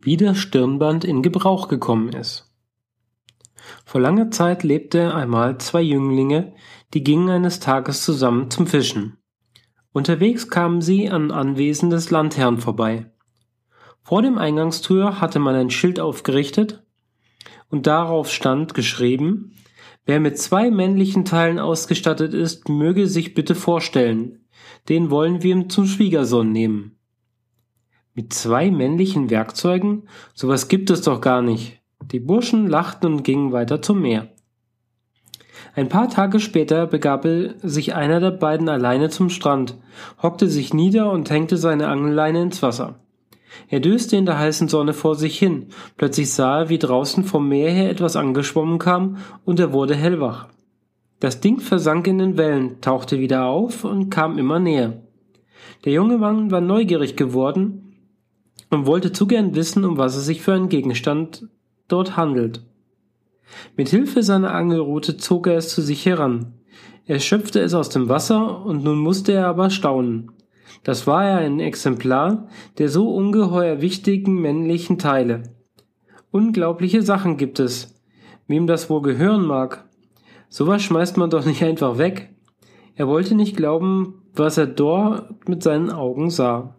wie das Stirnband in Gebrauch gekommen ist. Vor langer Zeit lebte einmal zwei Jünglinge, die gingen eines Tages zusammen zum Fischen. Unterwegs kamen sie an Anwesen des Landherrn vorbei. Vor dem Eingangstür hatte man ein Schild aufgerichtet und darauf stand geschrieben, wer mit zwei männlichen Teilen ausgestattet ist, möge sich bitte vorstellen, den wollen wir zum Schwiegersohn nehmen. Mit zwei männlichen Werkzeugen? Sowas gibt es doch gar nicht. Die Burschen lachten und gingen weiter zum Meer. Ein paar Tage später begab sich einer der beiden alleine zum Strand, hockte sich nieder und hängte seine Angelleine ins Wasser. Er döste in der heißen Sonne vor sich hin, plötzlich sah er, wie draußen vom Meer her etwas angeschwommen kam, und er wurde hellwach. Das Ding versank in den Wellen, tauchte wieder auf und kam immer näher. Der junge Mann war neugierig geworden und wollte zu gern wissen, um was es sich für einen Gegenstand dort handelt. Mit Hilfe seiner Angelrute zog er es zu sich heran. Er schöpfte es aus dem Wasser und nun musste er aber staunen. Das war ja ein Exemplar der so ungeheuer wichtigen männlichen Teile. Unglaubliche Sachen gibt es. Wem das wohl gehören mag. Sowas schmeißt man doch nicht einfach weg. Er wollte nicht glauben, was er dort mit seinen Augen sah.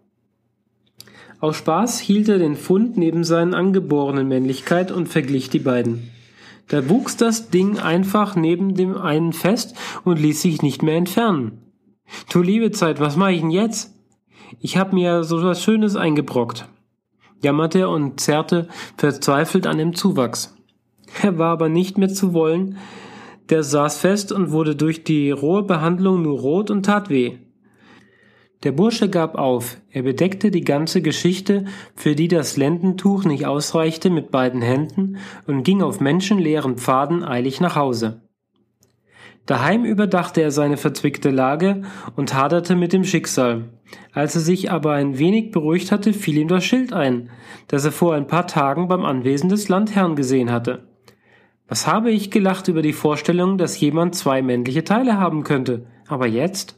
Aus Spaß hielt er den Fund neben seinen angeborenen Männlichkeit und verglich die beiden. Da wuchs das Ding einfach neben dem einen fest und ließ sich nicht mehr entfernen. Du liebe Zeit, was mache ich denn jetzt? Ich hab mir so was Schönes eingebrockt, jammerte er und zerrte verzweifelt an dem Zuwachs. Er war aber nicht mehr zu wollen, der saß fest und wurde durch die rohe Behandlung nur rot und tat weh. Der Bursche gab auf, er bedeckte die ganze Geschichte, für die das Lendentuch nicht ausreichte, mit beiden Händen und ging auf menschenleeren Pfaden eilig nach Hause. Daheim überdachte er seine verzwickte Lage und haderte mit dem Schicksal. Als er sich aber ein wenig beruhigt hatte, fiel ihm das Schild ein, das er vor ein paar Tagen beim Anwesen des Landherrn gesehen hatte. Was habe ich gelacht über die Vorstellung, dass jemand zwei männliche Teile haben könnte, aber jetzt?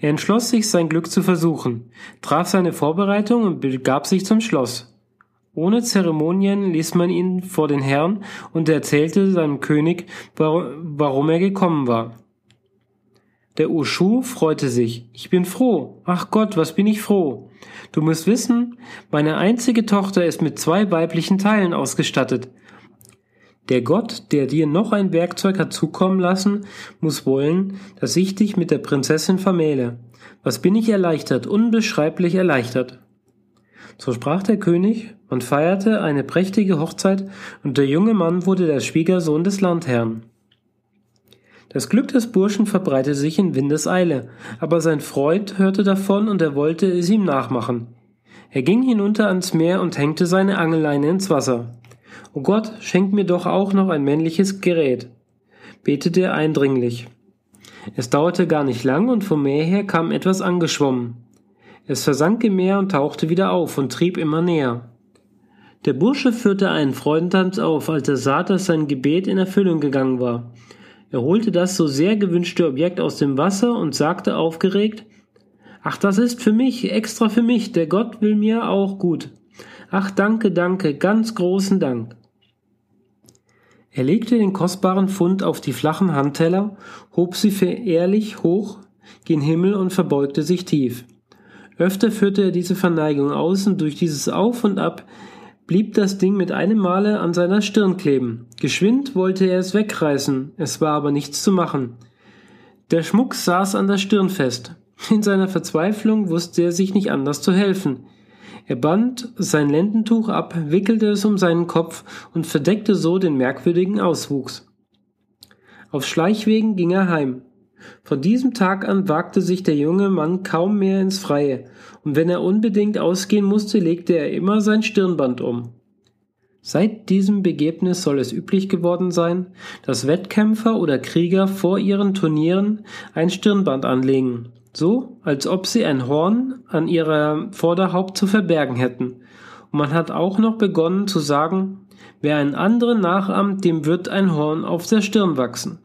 Er entschloss sich, sein Glück zu versuchen, traf seine Vorbereitung und begab sich zum Schloss. Ohne Zeremonien ließ man ihn vor den Herrn und erzählte seinem König, warum er gekommen war. Der Ushu freute sich. Ich bin froh. Ach Gott, was bin ich froh. Du musst wissen, meine einzige Tochter ist mit zwei weiblichen Teilen ausgestattet. Der Gott, der dir noch ein Werkzeug hat zukommen lassen, muss wollen, dass ich dich mit der Prinzessin vermähle. Was bin ich erleichtert, unbeschreiblich erleichtert. So sprach der König und feierte eine prächtige Hochzeit, und der junge Mann wurde der Schwiegersohn des Landherrn. Das Glück des Burschen verbreitete sich in Windeseile, aber sein Freund hörte davon und er wollte es ihm nachmachen. Er ging hinunter ans Meer und hängte seine Angelleine ins Wasser. O Gott, schenk mir doch auch noch ein männliches Gerät, betete er eindringlich. Es dauerte gar nicht lang und vom Meer her kam etwas angeschwommen. Es versank im Meer und tauchte wieder auf und trieb immer näher. Der Bursche führte einen Freudentanz auf, als er sah, dass sein Gebet in Erfüllung gegangen war. Er holte das so sehr gewünschte Objekt aus dem Wasser und sagte aufgeregt Ach, das ist für mich, extra für mich, der Gott will mir auch gut. Ach, danke, danke, ganz großen Dank. Er legte den kostbaren Fund auf die flachen Handteller, hob sie verehrlich hoch gen Himmel und verbeugte sich tief. Öfter führte er diese Verneigung aus und durch dieses Auf und Ab blieb das Ding mit einem Male an seiner Stirn kleben. Geschwind wollte er es wegreißen, es war aber nichts zu machen. Der Schmuck saß an der Stirn fest. In seiner Verzweiflung wusste er sich nicht anders zu helfen. Er band sein Lendentuch ab, wickelte es um seinen Kopf und verdeckte so den merkwürdigen Auswuchs. Auf Schleichwegen ging er heim. Von diesem Tag an wagte sich der junge Mann kaum mehr ins Freie, und wenn er unbedingt ausgehen musste, legte er immer sein Stirnband um. Seit diesem Begebnis soll es üblich geworden sein, dass Wettkämpfer oder Krieger vor ihren Turnieren ein Stirnband anlegen, so als ob sie ein Horn an ihrer Vorderhaupt zu verbergen hätten. Und man hat auch noch begonnen zu sagen, wer einen anderen nachahmt, dem wird ein Horn auf der Stirn wachsen.